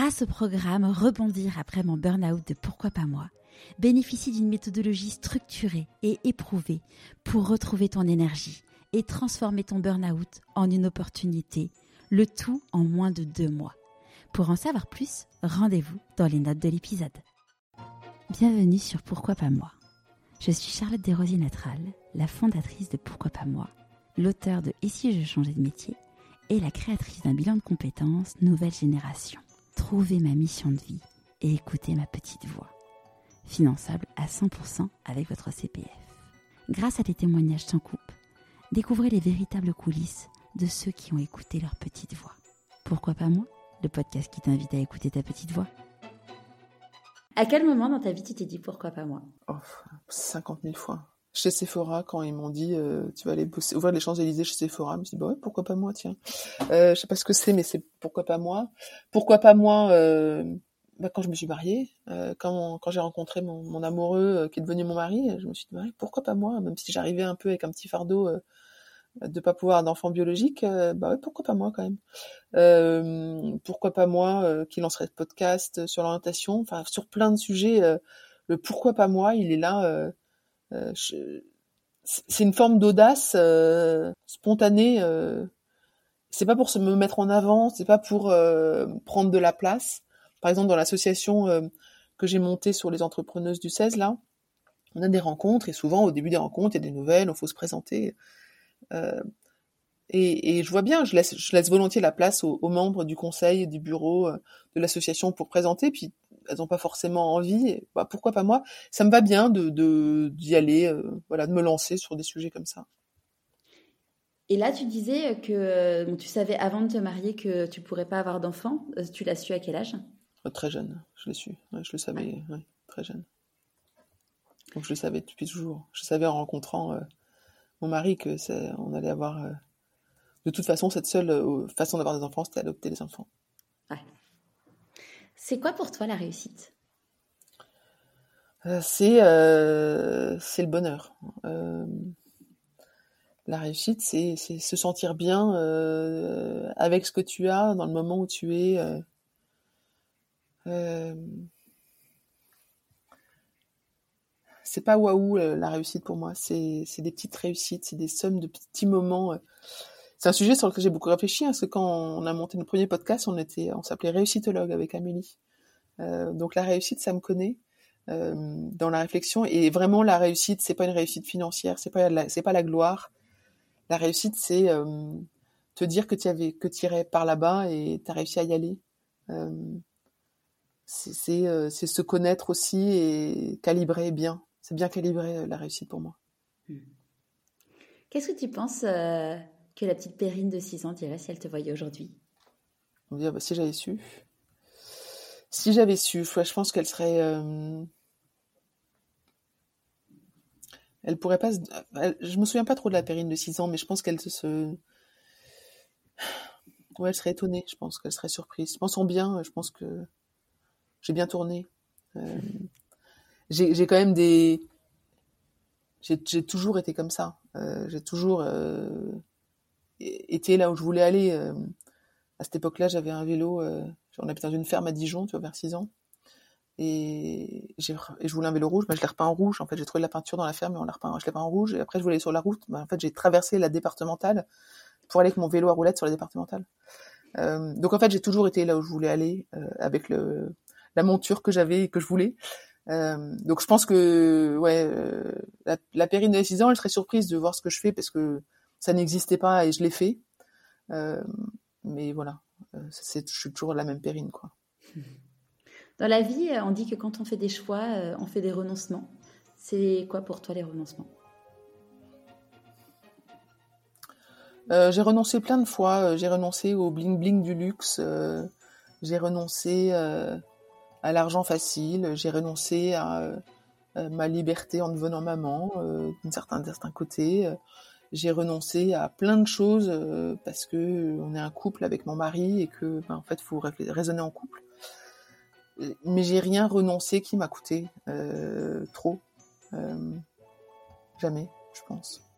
grâce au programme Rebondir après mon burn-out de Pourquoi pas moi, bénéficie d'une méthodologie structurée et éprouvée pour retrouver ton énergie et transformer ton burn-out en une opportunité, le tout en moins de deux mois. Pour en savoir plus, rendez-vous dans les notes de l'épisode. Bienvenue sur Pourquoi pas moi. Je suis Charlotte Desrosiers Natral, la fondatrice de Pourquoi pas moi, l'auteur de Et si je changeais de métier et la créatrice d'un bilan de compétences Nouvelle Génération. Trouvez ma mission de vie et écoutez ma petite voix. Finançable à 100% avec votre CPF. Grâce à des témoignages sans coupe, découvrez les véritables coulisses de ceux qui ont écouté leur petite voix. Pourquoi pas moi Le podcast qui t'invite à écouter ta petite voix? À quel moment dans ta vie tu t'es dit pourquoi pas moi? Oh, 50 000 fois. Chez Sephora, quand ils m'ont dit euh, tu vas aller bosser, ouvrir les Champs-Élysées chez Sephora, je me suis dit bah ouais, pourquoi pas moi, tiens. Euh, je sais pas ce que c'est, mais c'est pourquoi pas moi. Pourquoi pas moi euh, bah, quand je me suis mariée, euh, quand, quand j'ai rencontré mon, mon amoureux euh, qui est devenu mon mari, je me suis dit bah, pourquoi pas moi, même si j'arrivais un peu avec un petit fardeau de pas pouvoir d'enfant biologique, bah ouais, pourquoi pas moi quand même. pourquoi pas moi qui lancerait ce podcast sur l'orientation, enfin sur plein de sujets. le pourquoi pas moi, il est là euh, c'est une forme d'audace euh, spontanée. Euh, c'est pas pour se me mettre en avant, c'est pas pour prendre de la place. Par exemple, dans l'association que j'ai montée sur les entrepreneuses du 16, là, on a des rencontres et souvent au début des rencontres, il y a des nouvelles, il faut se présenter. Et, je vois bien, je laisse, volontiers la place aux, aux membres du conseil, du bureau, de l'association pour présenter. Puis elles n'ont pas forcément envie, bah, pourquoi pas moi Ça me va bien de d'y aller, euh, voilà, de me lancer sur des sujets comme ça. Et là, tu disais que tu savais avant de te marier que tu pourrais pas avoir d'enfant. Euh, tu l'as su à quel âge? Euh, Très jeune, je l'ai su. je le savais, très jeune. Donc je le savais depuis toujours. Je savais en rencontrant mon mari que on allait avoir. de toute façon, cette seule façon d'avoir des enfants, c'était adopter des enfants. C'est quoi pour toi la réussite? Euh, C'est euh, c'est le bonheur. Euh, la réussite, c'est se sentir bien avec ce que tu as dans le moment où tu es. c'est pas waouh la réussite pour moi, c'est des petites réussites, c'est des sommes de petits moments. C'est un sujet sur lequel j'ai beaucoup réfléchi, hein, parce que quand on a monté notre premier podcast, on s'appelait réussitologue avec Amélie. Euh, donc la réussite, ça me connaît euh, dans la réflexion. Et vraiment, la réussite, c'est pas une réussite financière, c'est pas c'est pas la gloire. La réussite, c'est euh, te dire que tu avais, que irais par là-bas et tu as réussi à y aller. c'est se connaître aussi et calibrer bien. C'est bien calibrer la réussite pour moi. Hmm. Qu'est-ce que tu penses que la petite Perrine de 6 ans dirait si elle te voyait aujourd'hui dit, bah, si j'avais su. Si j'avais su, je pense qu'elle serait. Euh... Elle pourrait pas. Je me souviens pas trop de la Perrine de 6 ans, mais je pense qu'elle se. Ouais, elle serait étonnée, je pense qu'elle serait surprise. Je pense en bien, je pense que j'ai bien tourné. Euh... J'ai quand même des. J'ai toujours été comme ça. Euh, j'ai toujours. Euh était là où je voulais aller. Euh, à cette époque-là, j'avais un vélo. Euh, on habitait dans une ferme à Dijon, tu vois, vers 6 ans. Et, et, je voulais un vélo rouge, mais je l'ai repeint en rouge. En fait, j'ai trouvé de la peinture dans la ferme, et on l'a repeint, je l'ai peint en rouge. Et après, je voulais aller sur la route. Ben, en fait, j'ai traversé la départementale pour aller avec mon vélo à roulette sur la départementale. Euh, donc en fait, j'ai toujours été là où je voulais aller, avec le, la monture que j'avais et que je voulais. Donc je pense que ouais, la, la périne de 6 ans, elle serait surprise de voir ce que je fais parce que ça n'existait pas et je l'ai fait. Euh, mais voilà, euh, je suis toujours la même périne, quoi. Dans la vie, euh, on dit que quand on fait des choix, on fait des renoncements. C'est quoi pour toi les renoncements? J'ai renoncé plein de fois. J'ai renoncé au bling bling du luxe. j'ai renoncé à l'argent facile. J'ai renoncé à ma liberté en devenant maman, d'un certain, certain côté j'ai renoncé à plein de choses euh, parce que euh, on est un couple avec mon mari et que ben, en fait faut raisonner en couple. Mais j'ai rien renoncé qui m'a coûté euh, trop. Jamais je pense